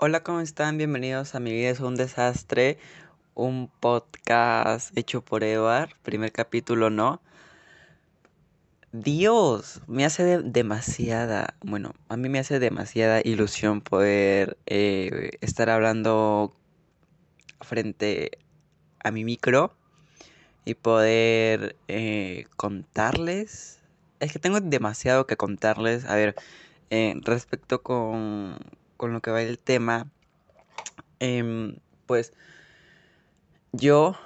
Hola, ¿cómo están? Bienvenidos a Mi vida es un desastre, un podcast hecho por Edward, primer capítulo, ¿no? Dios, me hace demasiada, bueno, a mí me hace demasiada ilusión poder eh, estar hablando frente a mi micro y poder eh, contarles. Es que tengo demasiado que contarles. A ver, eh, respecto con, con lo que va el tema, em, pues yo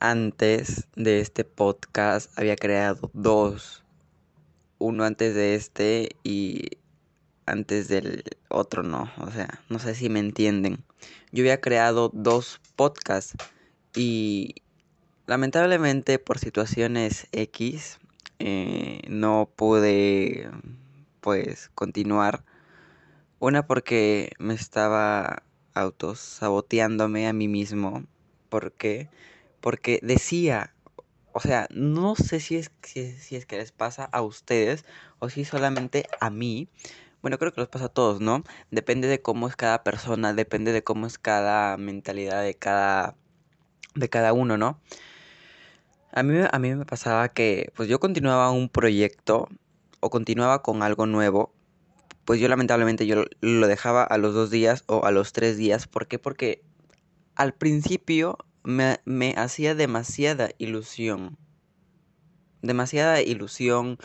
antes de este podcast había creado dos. Uno antes de este y antes del otro no. O sea, no sé si me entienden. Yo había creado dos podcasts y lamentablemente por situaciones X eh, no pude pues continuar una porque me estaba autosaboteándome a mí mismo. ¿Por qué? Porque decía, o sea, no sé si es, si, es que les pasa a ustedes o si solamente a mí. Bueno, creo que les pasa a todos, ¿no? Depende de cómo es cada persona, depende de cómo es cada mentalidad de cada, de cada uno, ¿no? A mí, a mí me pasaba que, pues yo continuaba un proyecto o continuaba con algo nuevo pues yo lamentablemente yo lo dejaba a los dos días o a los tres días. ¿Por qué? Porque al principio me, hacía demasiada ilusión. Demasiada ilusión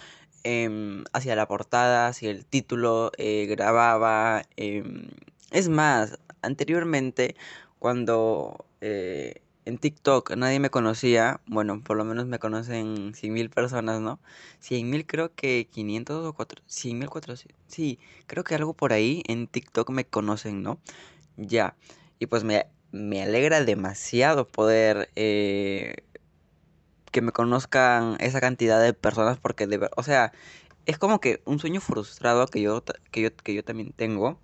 em, hacia la portada, hacia el título, eh, grababa. Em, es más, anteriormente cuando eh, en TikTok nadie me conocía, bueno, por lo menos me conocen 100 mil personas, ¿no? 100 mil creo que 500 o 4, 100 mil 400, sí, creo que algo por ahí en TikTok me conocen, ¿no? Ya, y pues me, me alegra demasiado poder eh, que me conozcan esa cantidad de personas porque de o sea, es como que un sueño frustrado que yo, que yo, que yo también tengo.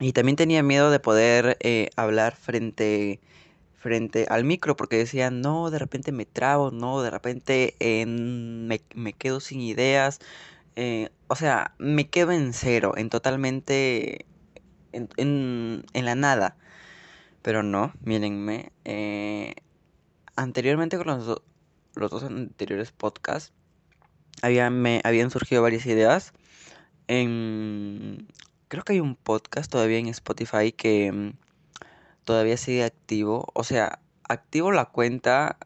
Y también tenía miedo de poder eh, hablar frente frente al micro porque decía, no, de repente me trabo, no, de repente eh, me, me, quedo sin ideas. Eh, o sea, me quedo en cero, en totalmente, en, en, la nada. Pero no, mírenme. Eh, anteriormente con los, los dos anteriores podcasts, había, me, habían surgido varias ideas. En, creo que hay un podcast todavía en Spotify que todavía sigue activo. O sea, activo la cuenta,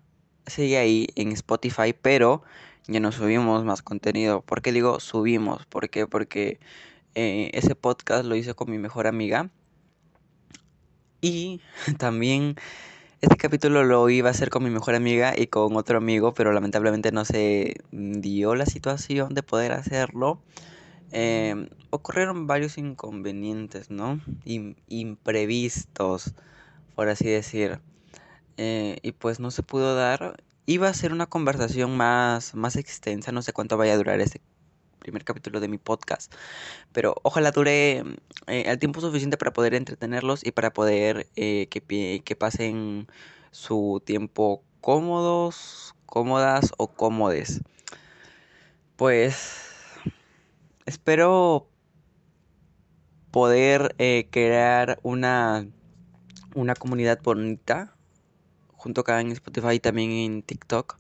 sigue ahí en Spotify, pero ya no subimos más contenido. ¿Por qué digo subimos? ¿Por qué? Porque eh, ese podcast lo hice con mi mejor amiga. Y también este capítulo lo iba a hacer con mi mejor amiga y con otro amigo, pero lamentablemente no se dio la situación de poder hacerlo. Em, ocurrieron varios inconvenientes, ¿no? imprevistos, por así decir. Eh, y pues no se pudo dar. Iba a ser una conversación más, más extensa, no sé cuánto vaya a durar este primer capítulo de mi podcast, pero ojalá dure eh, el tiempo suficiente para poder entretenerlos y para poder eh, que, que pasen su tiempo cómodos, cómodas o cómodes. Pues espero poder eh, crear una, una comunidad bonita junto acá en Spotify y también en TikTok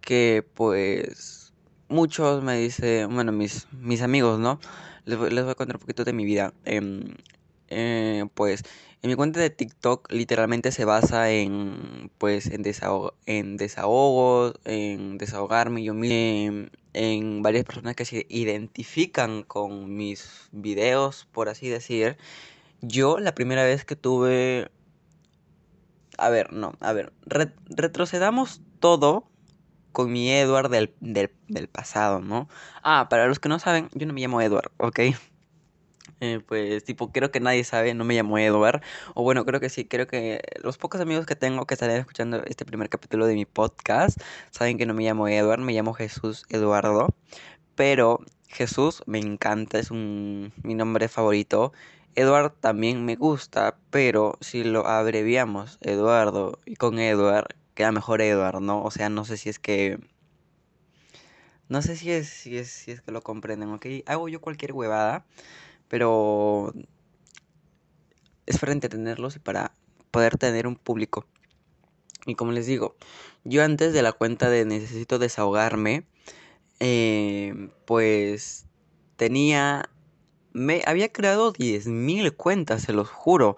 que pues muchos me dicen, bueno, mis, mis amigos, ¿no? Les, voy a contar un poquito de mi vida. Em, eh, pues en mi cuenta de TikTok literalmente se basa en pues en, en desahogos, en desahogarme yo mismo, en, varias personas que se identifican con mis videos, por así decir. Yo la primera vez que tuve... A ver, no, a ver, retrocedamos todo con mi Edward del, del, del pasado, ¿no? Ah, para los que no saben, yo no me llamo Edward, ¿ok? Eh, pues tipo, creo que nadie sabe, no me llamo Edward. O bueno, creo que sí, creo que los pocos amigos que tengo que estarán escuchando este primer capítulo de mi podcast saben que no me llamo Edward, me llamo Jesús Eduardo. Pero Jesús me encanta, es un, mi nombre favorito. Edward también me gusta, pero si lo abreviamos Eduardo y con Edward, queda mejor Edward, ¿no? O sea, no sé si es que... No sé si es, si es, si es que lo comprenden, ¿ok? Hago yo cualquier huevada pero es para entretenerlos y para poder tener un público. Y como les digo, yo antes de la cuenta de necesito desahogarme, eh, pues tenía, me había creado 10.000 cuentas, se los juro.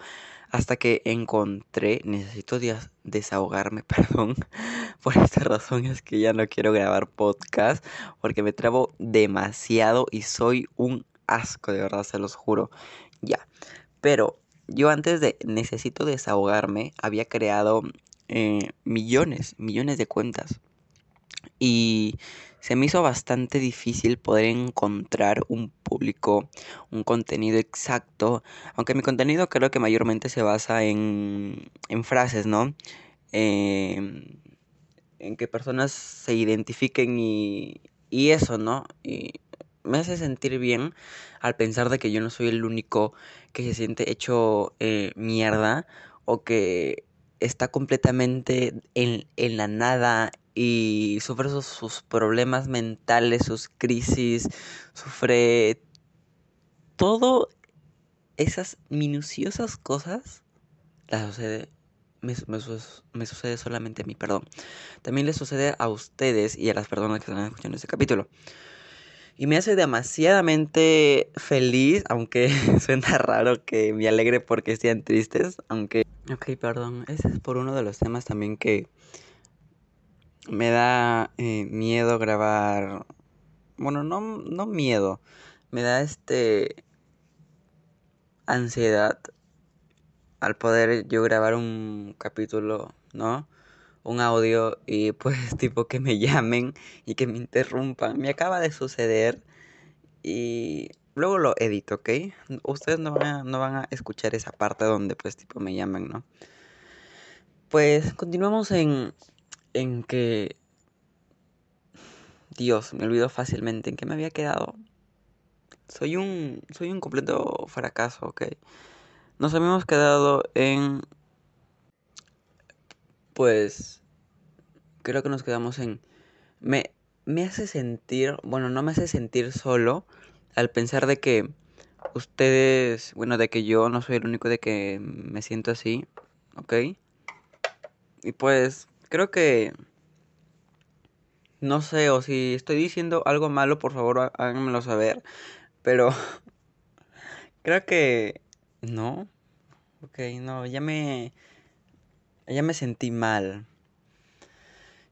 Hasta que encontré, necesito desahogarme, perdón. Por esta razón es que ya no quiero grabar podcast. Porque me trabo demasiado y soy un asco, de verdad, se los juro. Ya. Pero yo antes de necesito desahogarme, había creado eh, millones, millones de cuentas. Y se me hizo bastante difícil poder encontrar un público, un contenido exacto. Aunque mi contenido creo que mayormente se basa en, en frases, ¿no? Em, en que personas se identifiquen y, y eso, ¿no? Y me hace sentir bien al pensar de que yo no soy el único que se siente hecho eh, mierda o que está completamente en, en la nada y sufre sus, problemas mentales, sus crisis, sufre todo esas minuciosas cosas las sucede me, me, sucede solamente a mí, perdón. También le sucede a ustedes y a las personas que están escuchando este capítulo. Y me hace demasiadamente feliz, aunque suena raro que me alegre porque estén tristes, aunque... Ok, perdón, ese es por uno de los temas también que me da eh, miedo grabar. Bueno, no, no miedo. Me da este. ansiedad al poder yo grabar un capítulo, ¿no? Un audio y pues tipo que me llamen y que me interrumpan. Me acaba de suceder y luego lo edito, ¿ok? Ustedes no van a, no van a escuchar esa parte donde pues tipo me llaman, ¿no? Pues continuamos en en que... Dios, me olvido fácilmente en que me había quedado. Soy un, soy un completo fracaso, ok. Nos habíamos quedado en... Pues... Creo que nos quedamos en... Me, me hace sentir, bueno, no me hace sentir solo al pensar de que ustedes, bueno, de que yo no soy el único de que me siento así, ¿ok? Y pues creo que... No sé, o si estoy diciendo algo malo, por favor háganmelo saber. Pero... creo que... No. Ok, no, ya me... Ya me sentí mal.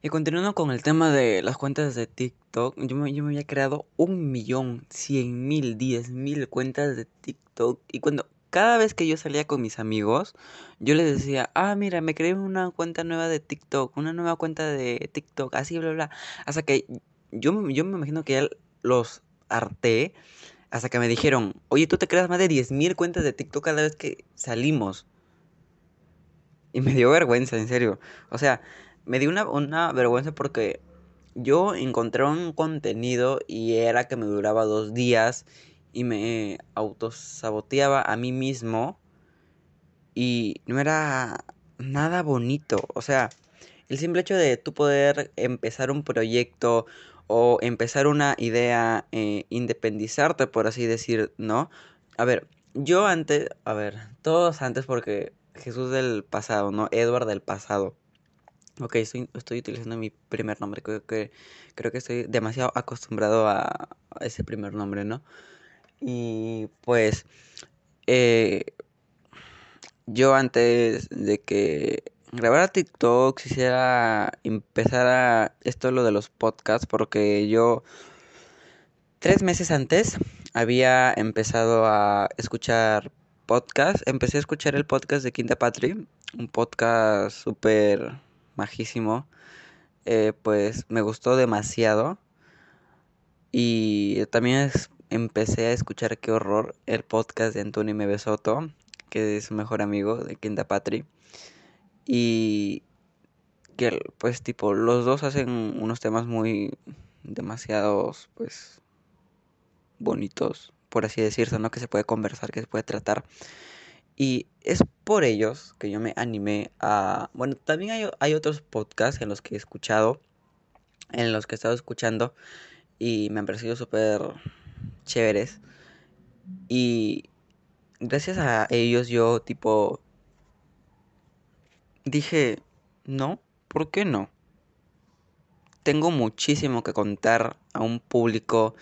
Y continuando con el tema de las cuentas de TikTok, yo me, yo me había creado un millón, cien mil, diez mil cuentas de TikTok. Y cuando cada vez que yo salía con mis amigos, yo les decía, ah, mira, me creé una cuenta nueva de TikTok, una nueva cuenta de TikTok, así, bla, bla. Hasta que yo, yo me imagino que ya los harté, hasta que me dijeron, oye, tú te creas más de 10.000 cuentas de TikTok cada vez que salimos. Y me dio vergüenza, en serio. O sea, me dio una, una vergüenza porque yo encontré un contenido y era que me duraba dos días y me autosaboteaba a mí mismo y no era nada bonito. O sea, el simple hecho de tú poder empezar un proyecto o empezar una idea, eh, independizarte, por así decir, ¿no? A ver, yo antes, a ver, todos antes porque Jesús del pasado, ¿no? Edward del pasado. Ok, estoy, estoy utilizando mi primer nombre, creo que, creo que estoy demasiado acostumbrado a ese primer nombre, ¿no? Y pues eh, yo antes de que grabara TikTok quisiera empezar a esto lo de los podcasts porque yo tres meses antes había empezado a escuchar podcast. Empecé a escuchar el podcast de Quinta Patri, un podcast súper majísimo. Eh, pues me gustó demasiado. Y también empecé a escuchar Qué Horror, el podcast de Antonio Mebesoto, que es su mejor amigo de Quinta Patri. Y que pues tipo, los dos hacen unos temas muy demasiados, pues, bonitos, por así decirse, ¿no? Que se puede conversar, que se puede tratar. Y es por ellos que yo me animé a... Bueno, también hay, hay otros podcasts en los que he escuchado, en los que he estado escuchando, y me han parecido súper chéveres. Y gracias a ellos yo tipo dije, no, ¿por qué no? Tengo muchísimo que contar a un público,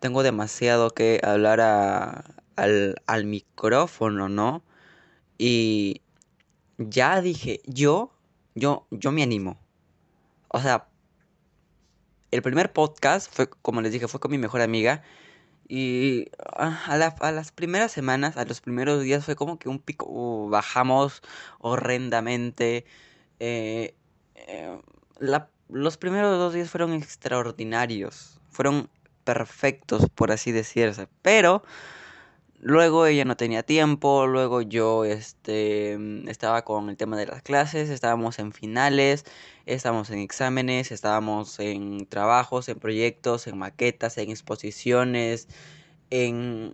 tengo demasiado que hablar al, al micrófono, ¿no? Y ya dije, yo, yo, yo me animo. O sea, el primer podcast fue, como les dije, fue con mi mejor amiga. Y ah, a, las primeras semanas, a los primeros días fue como que un pico, uh, bajamos horrendamente. Eh, eh, los primeros dos días fueron extraordinarios, fueron perfectos, por así decirse. Pero luego ella no tenía tiempo, luego yo este, estaba con el tema de las clases, estábamos en finales, estábamos en exámenes, estábamos en trabajos, en proyectos, en maquetas, en exposiciones, en,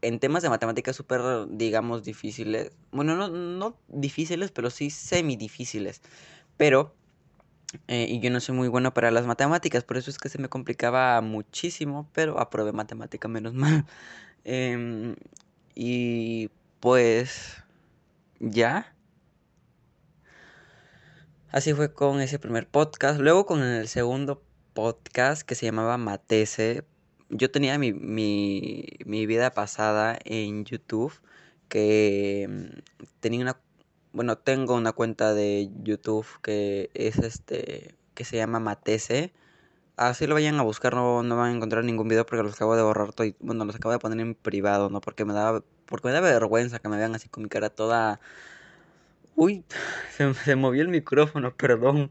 en temas de matemáticas súper, digamos, difíciles. Bueno, no, no difíciles, pero sí semi difíciles. Pero, eh, y yo no soy muy bueno para las matemáticas, por eso es que se me complicaba muchísimo, pero aprobé matemática menos mal. Em, y pues ya. Así fue con ese primer podcast. Luego con el segundo podcast que se llamaba Matese. Yo tenía mi, mi, mi vida pasada en YouTube. Que em, tenía una... Bueno, tengo una cuenta de YouTube que es este... Que se llama Matese así lo vayan a buscar, no, no van a encontrar ningún video porque los acabo de borrar todo bueno, los acabo de poner en privado, ¿no? Porque me da, porque me da vergüenza que me vean así con mi cara toda... Uy, se movió el micrófono, perdón.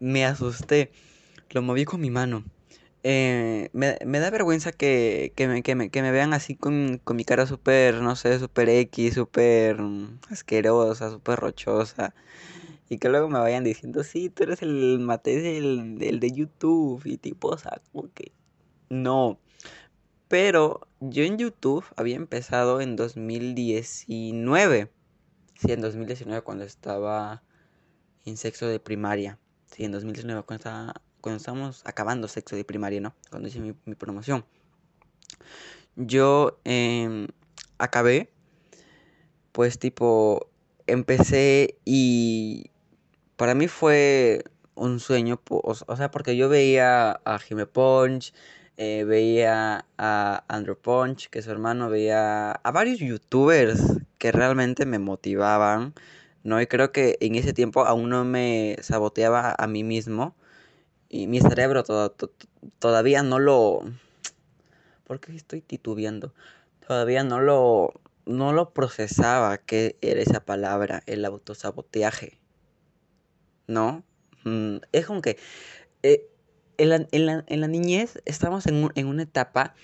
Me asusté. Lo moví con mi mano. Eh, me, me, da vergüenza que, que, me, que, me, que me vean así con, con mi cara súper, no sé, súper X, súper asquerosa, súper rochosa. Y que luego me vayan diciendo, sí, tú eres el mate el, de YouTube. Y tipo, o sea, como que. No. Pero yo en YouTube había empezado en 2019. Sí, en 2019 cuando estaba en sexo de primaria. Sí, en 2019 cuando, estaba, cuando estábamos acabando sexo de primaria, ¿no? Cuando hice mi, promoción. Yo em, acabé, pues tipo, empecé y para mí fue un sueño, o, sea, porque yo veía a Jime Punch, eh, veía a Andrew Punch, que es su hermano, veía a varios youtubers que realmente me motivaban, ¿no? Y creo que en ese tiempo aún no me saboteaba a mí mismo y mi cerebro todavía no lo... ¿Por qué estoy titubeando? Todavía no lo, no lo procesaba que era esa palabra, el autosaboteaje. ¿no? Mm, es como que eh, en, la, en, la, en, la, niñez estamos en, en, una etapa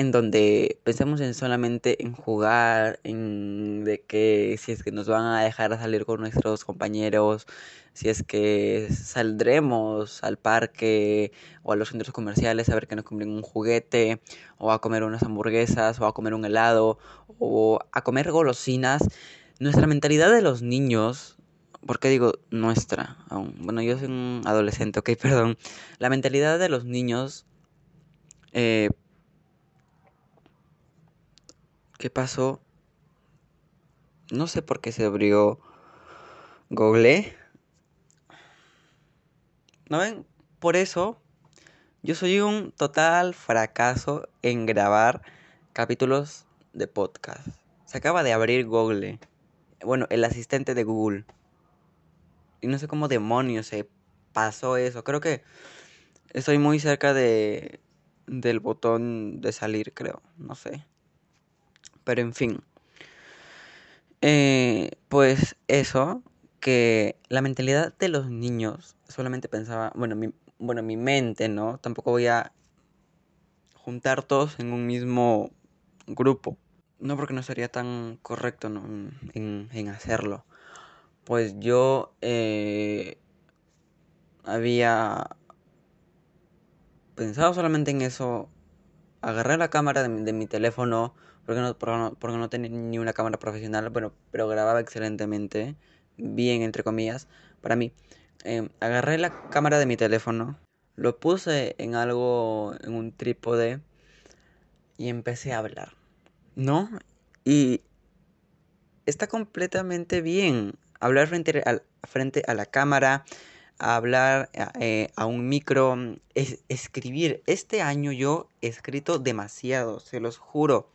en donde pensamos en solamente en jugar, en de que si es que nos van a dejar salir con nuestros compañeros, si es que saldremos al parque o a los centros comerciales a ver que nos compren un juguete, o a comer unas hamburguesas, o a comer un helado, o a comer golosinas. Nuestra mentalidad de los niños ¿Por qué digo nuestra? Aún? Bueno, yo soy un adolescente, ok, perdón. La mentalidad de los niños... Eh, ¿Qué pasó? No sé por qué se abrió Google. ¿No ven? Por eso yo soy un total fracaso en grabar capítulos de podcast. Se acaba de abrir Google. Bueno, el asistente de Google. Y no sé cómo demonios se pasó eso. Creo que estoy muy cerca de del botón de salir, creo. No sé. Pero en fin. Eh, pues eso, que la mentalidad de los niños solamente pensaba, bueno, mi, bueno, mi mente, ¿no? Tampoco voy a juntar todos en un mismo grupo. No porque no sería tan correcto en, en hacerlo pues yo eh, había pensado solamente en eso. Agarré la cámara de mi, teléfono, porque no, porque no, tenía ni una cámara profesional, bueno, pero grababa excelentemente, bien entre comillas, para mí. Em, agarré la cámara de mi teléfono, lo puse en algo, en un trípode, y empecé a hablar, ¿no? Y está completamente bien hablar frente a, frente a la cámara, hablar eh, a un micro, es, escribir. Este año yo he escrito demasiado, se los juro.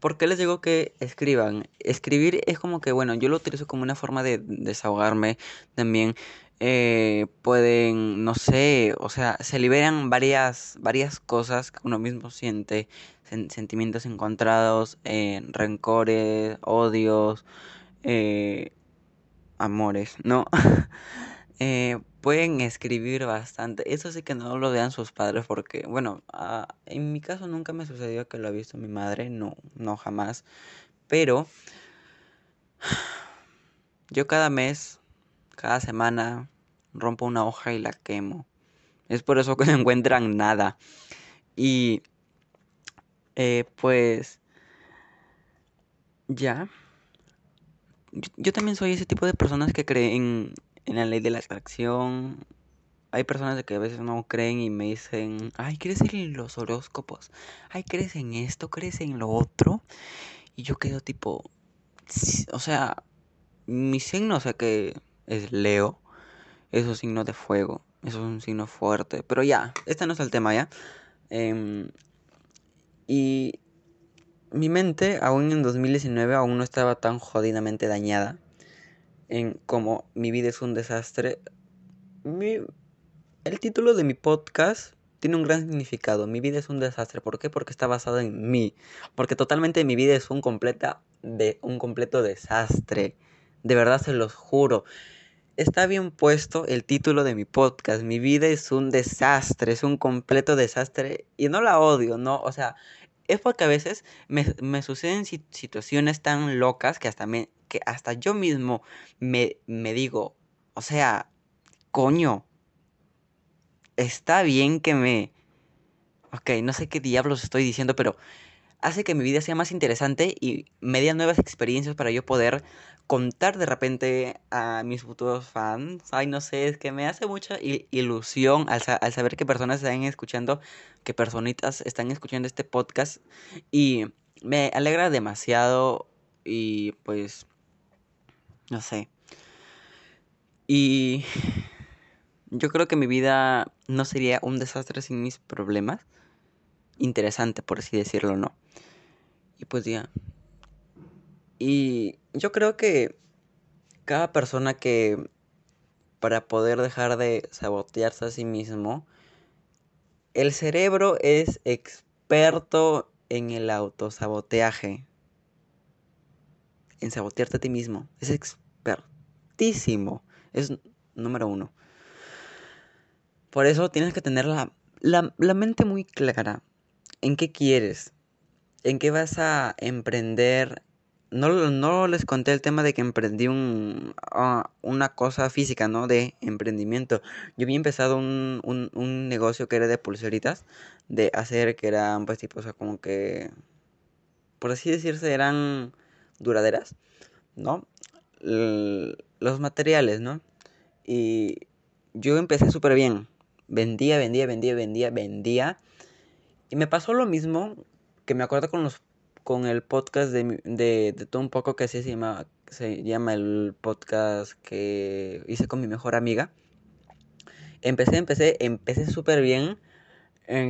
¿Por qué les digo que escriban? Escribir es como que, bueno, yo lo utilizo como una forma de desahogarme también. Eh, pueden, no sé, o sea, se liberan varias, varias cosas que uno mismo siente, sentimientos encontrados, eh, rencores, odios, eh, amores, ¿no? pueden escribir bastante. Eso sí que no lo vean sus padres porque, bueno, ah, en mi caso nunca me sucedió que lo ha visto mi madre, no, no jamás. Pero yo cada mes cada semana rompo una hoja y la quemo. Es por eso que no encuentran nada. Y eh, pues ya. Yo, también soy ese tipo de personas que creen en la ley de la atracción. Hay personas que a veces no creen y me dicen, ay, ¿crees en los horóscopos? Ay, ¿crees en esto? ¿Crees en lo otro? Y yo quedo tipo, o sea, mi signo, o sea que es Leo. Es un signo de fuego. Eso es un signo fuerte. Pero ya, este no es el tema ya. Em, y mi mente, aún en 2019, aún no estaba tan jodidamente dañada. En como mi vida es un desastre. el título de mi podcast tiene un gran significado. Mi vida es un desastre. ¿Por qué? Porque está basado en mí. Porque totalmente mi vida es un, completa de, un completo desastre. De verdad se los juro está bien puesto el título de mi podcast. Mi vida es un desastre, es un completo desastre. Y no la odio, ¿no? O sea, es porque a veces me, suceden situaciones tan locas que hasta, me, que hasta yo mismo me, me digo, o sea, coño, está bien que me... Ok, no sé qué diablos estoy diciendo, pero hace que mi vida sea más interesante y me dé nuevas experiencias para yo poder contar de repente a mis futuros fans. Ay, no sé, es que me hace mucha ilusión al, saber que personas están escuchando, que personitas están escuchando este podcast y me alegra demasiado y pues, no sé. Y yo creo que mi vida no sería un desastre sin mis problemas. Interesante, por así decirlo, ¿no? Y pues ya. Y yo creo que cada persona que para poder dejar de sabotearse a sí mismo, el cerebro es experto en el autosaboteaje. En sabotearte a ti mismo. Es expertísimo. Es número uno. Por eso tienes que tener la, la mente muy clara. ¿En qué quieres? ¿En qué vas a emprender? No, no les conté el tema de que emprendí un, ah, una cosa física, ¿no? De emprendimiento. Yo había empezado un, un, un negocio que era de pulseritas, de hacer que eran, pues, tipo, o sea, como que, por así decirse, eran duraderas, ¿no? los materiales, ¿no? Y yo empecé súper bien. Vendía, vendía, vendía, vendía, vendía. Y me pasó lo mismo que me acuerdo con los con el podcast de, de, de todo un poco que así se llama, se llama el podcast que hice con mi mejor amiga. Empecé, empecé, empecé súper bien.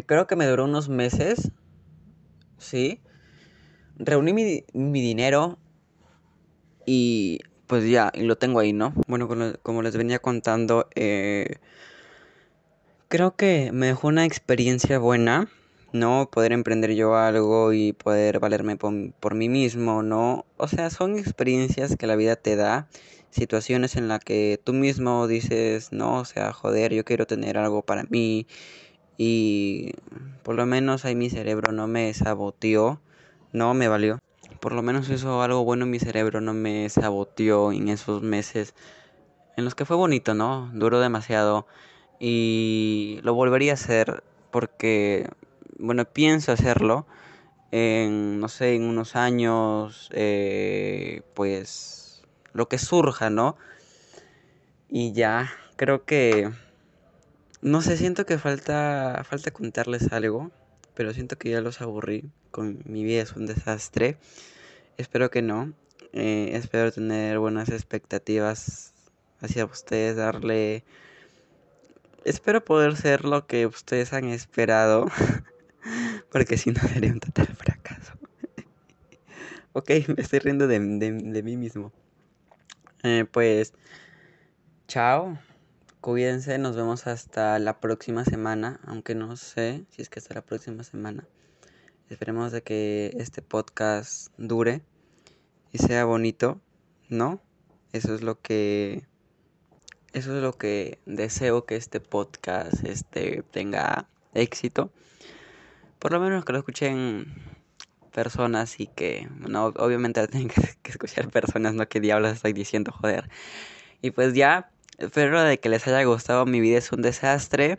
creo que me duró unos meses. Sí. Reuní mi, mi dinero y pues ya, y lo tengo ahí, ¿no? Bueno, como, les venía contando, eh, creo que me dejó una experiencia buena ¿no? Poder emprender yo algo y poder valerme por, mí mismo, ¿no? O sea, son experiencias que la vida te da, situaciones en las que tú mismo dices, no, o sea, joder, yo quiero tener algo para mí y por lo menos ahí mi cerebro no me saboteó, no me valió. Por lo menos hizo algo bueno en mi cerebro, no me saboteó en esos meses en los que fue bonito, ¿no? Duró demasiado y lo volvería a hacer porque bueno, pienso hacerlo en, no sé, en unos años, eh, pues, lo que surja, ¿no? Y ya, creo que, no sé, siento que falta, falta contarles algo pero siento que ya los aburrí con mi vida es un desastre. Espero que no. Eh, espero tener buenas expectativas hacia ustedes, darle... Espero poder ser lo que ustedes han esperado, porque si no sería un total fracaso. ok, me estoy riendo de, mí mismo. Eh, pues, chao, cuídense, nos vemos hasta la próxima semana, aunque no sé si es que hasta la próxima semana. Esperemos de que este podcast dure y sea bonito, ¿no? Eso es lo que eso es lo que deseo que este podcast este tenga éxito. Por lo menos que lo escuchen personas y que no obviamente tienen que escuchar personas, no que diablos estoy diciendo, joder. Y pues ya espero de que les haya gustado mi vida es un desastre.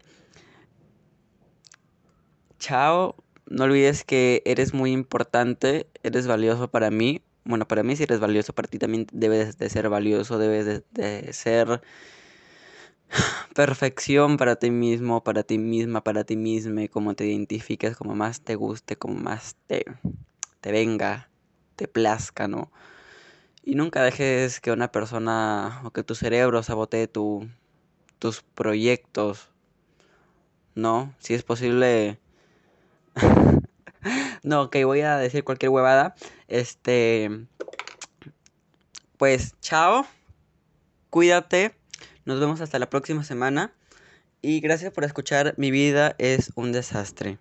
Chao no olvides que eres muy importante, eres valioso para mí. Bueno, para mí si eres valioso, para ti también debes de ser valioso, debes de, ser perfección para ti mismo, para ti misma, para ti misma, como te identifiques, como más te guste, como más te, te venga, te plazca, ¿no? Y nunca dejes que una persona o que tu cerebro sabotee tu, tus proyectos, ¿no? Si es posible no, ok, voy a decir cualquier huevada. Este. Pues, chao. Cuídate. Nos vemos hasta la próxima semana. Y gracias por escuchar. Mi vida es un desastre.